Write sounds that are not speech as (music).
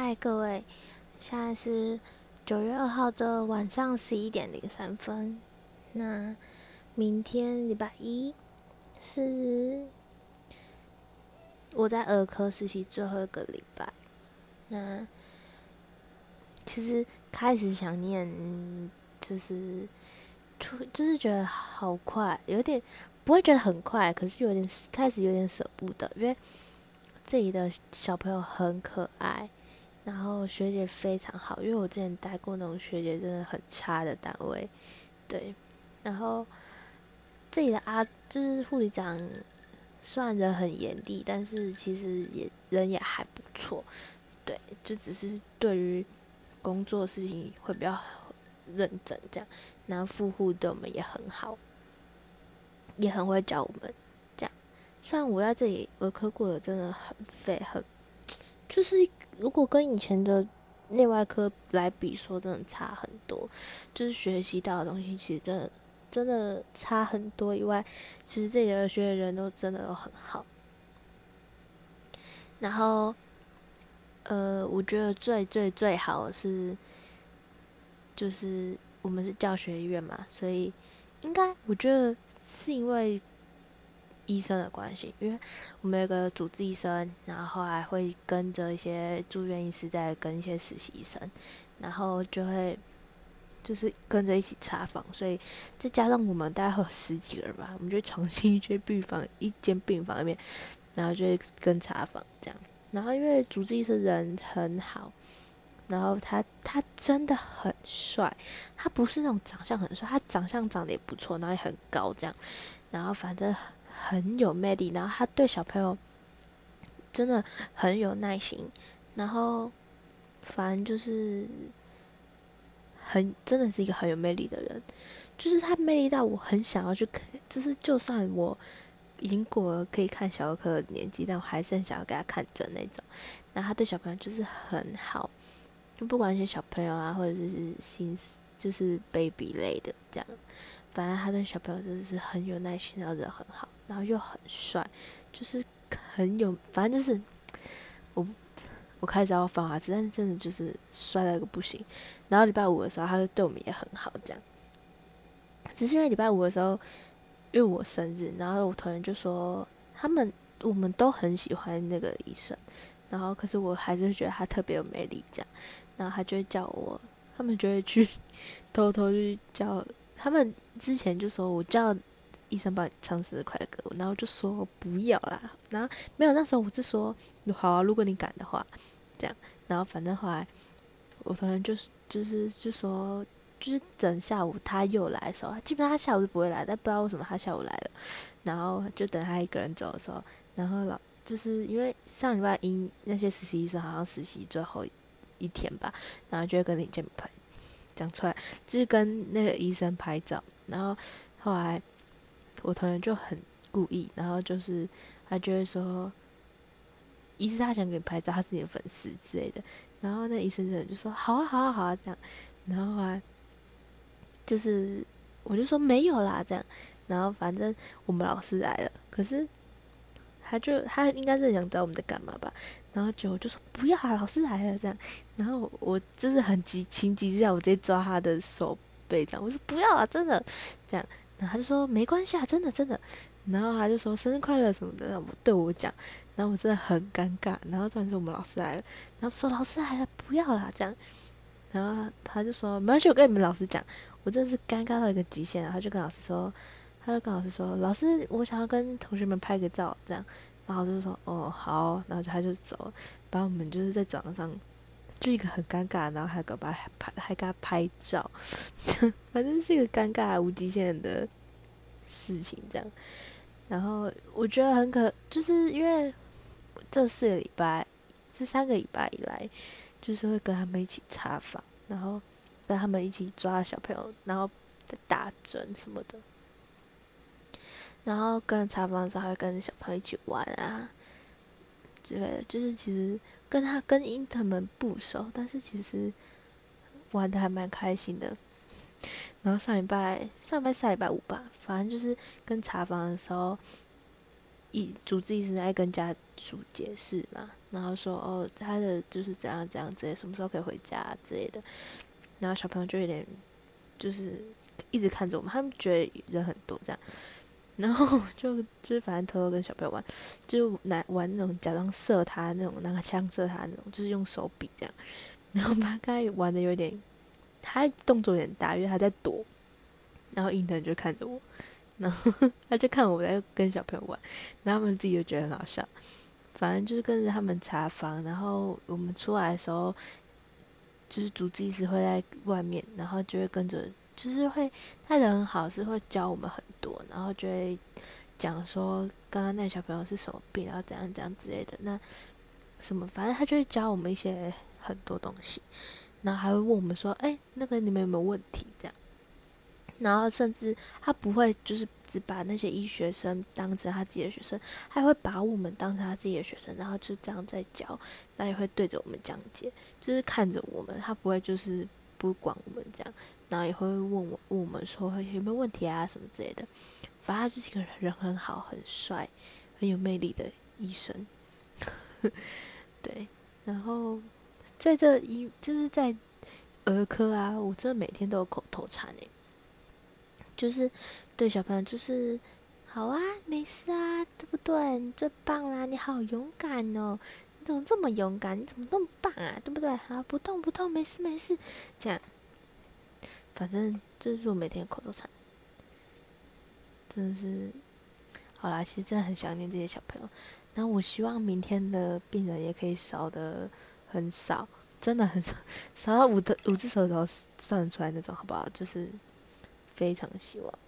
嗨，各位，现在是九月二号的晚上十一点零三分。那明天礼拜一是我在儿科实习最后一个礼拜。那其实开始想念，就是出，就是觉得好快，有点不会觉得很快，可是有点开始有点舍不得，因为这里的小朋友很可爱。然后学姐非常好，因为我之前待过那种学姐真的很差的单位，对。然后这里的阿就是护理长，虽然人很严厉，但是其实也人也还不错，对。就只是对于工作事情会比较认真这样。然后副护对我们也很好，也很会教我们这样。虽然我在这里儿科过得真的很废，很就是。如果跟以前的内外科来比，说真的差很多，就是学习到的东西其实真的真的差很多。以外，其实这里的学的人都真的都很好。然后，呃，我觉得最最最好是，就是我们是教学医院嘛，所以应该我觉得是因为。医生的关系，因为我们有个主治医生，然后还会跟着一些住院医师，在跟一些实习生，然后就会就是跟着一起查房，所以再加上我们大概会有十几个人吧，我们就重新去病房，一间病房里面，然后就会跟查房这样。然后因为主治医生人很好，然后他他真的很帅，他不是那种长相很帅，他长相长得也不错，然后也很高这样，然后反正。很有魅力，然后他对小朋友真的很有耐心，然后反正就是很真的是一个很有魅力的人，就是他魅力到我很想要去看，就是就算我已经过了可以看小儿科的年纪，但我还是很想要给他看诊那种。然后他对小朋友就是很好，就不管一些小朋友啊，或者是新就是 baby 类的这样。反正他对小朋友真的是很有耐心，然后人很好，然后又很帅，就是很有，反正就是我我开始要放花痴，但是真的就是帅到一个不行。然后礼拜五的时候，他就对我们也很好，这样。只是因为礼拜五的时候，因为我生日，然后我同学就说他们我们都很喜欢那个医生，然后可是我还是觉得他特别有魅力，这样。然后他就会叫我，他们就会去 (laughs) 偷偷去叫。他们之前就说我叫医生帮你唱生日快乐歌，然后就说不要啦，然后没有那时候我是说好啊，如果你敢的话，这样，然后反正后来我同学就是就是就说就是等下午他又来的时候，基本上他下午是不会来，但不知道为什么他下午来了，然后就等他一个人走的时候，然后老就是因为上礼拜因那些实习医生好像实习最后一天吧，然后就会跟你见面。讲出来就是跟那个医生拍照，然后后来我同学就很故意，然后就是他就会说，医生他想给你拍照，他是你的粉丝之类的，然后那医生就就说好啊好啊好啊这样，然后后来就是我就说没有啦这样，然后反正我们老师来了，可是。他就他应该是想知道我们在干嘛吧，然后就就说不要啊，老师来了这样，然后我就是很急情急之下，我直接抓他的手背这样，我说不要啊，真的这样，然后他就说没关系啊，真的真的，然后他就说生日快乐什么的，对我讲，然后我真的很尴尬，然后突然说我们老师来了，然后说老师来了，不要啦这样，然后他就说没关系，我跟你们老师讲，我真的是尴尬到一个极限，然后就跟老师说。他就跟老师说：“老师，我想要跟同学们拍个照，这样。”然后老师说：“哦，好。”然后他就走了，把我们就是在走廊上，就一个很尴尬，然后还给他拍，还给他拍照，(laughs) 反正是一个尴尬无极限的事情，这样。然后我觉得很可，就是因为这四个礼拜，这三个礼拜以来，就是会跟他们一起查房，然后跟他们一起抓小朋友，然后打针什么的。然后跟查房的时候，还会跟小朋友一起玩啊之类的。就是其实跟他跟英特们不熟，但是其实玩的还蛮开心的。然后上礼拜上礼拜下礼拜五吧，反正就是跟查房的时候，一主治医生在跟家属解释嘛。然后说哦，他的就是怎样怎样之类，什么时候可以回家之类的。然后小朋友就有点就是一直看着我们，他们觉得人很多这样。然后就就是反正偷偷跟小朋友玩，就拿玩那种假装射他那种拿个枪射他那种，就是用手比这样。然后他刚才玩的有点，他动作有点大，因为他在躲。然后伊藤就看着我，然后 (laughs) 他就看我在跟小朋友玩，然后他们自己就觉得很好笑。反正就是跟着他们查房，然后我们出来的时候，就是主治医师会在外面，然后就会跟着，就是会他人很好，是会教我们很多，然后就会讲说刚刚那小朋友是什么病，然后怎样怎样之类的。那什么，反正他就会教我们一些很多东西，然后还会问我们说：“哎，那个你们有没有问题？”这样。然后甚至他不会就是只把那些医学生当成他自己的学生，还会把我们当成他自己的学生，然后就这样在教，那也会对着我们讲解，就是看着我们，他不会就是不管我们这样，然后也会问我问我们说有没有问题啊什么之类的。反正他就是一个人很好、很帅、很有魅力的医生。(laughs) 对，然后在这医就是在儿科啊，我真的每天都有口头禅诶。就是对小朋友，就是好啊，没事啊，对不对？你最棒啦，你好勇敢哦！怎么这么勇敢？你怎么那么棒啊？对不对？好，不痛不痛，没事没事，这样。反正这是我每天口头禅，真的是好啦。其实真的很想念这些小朋友。然后我希望明天的病人也可以少的很少，真的很少，少到五的五只手指头算得出来那种，好不好？就是。非常希望。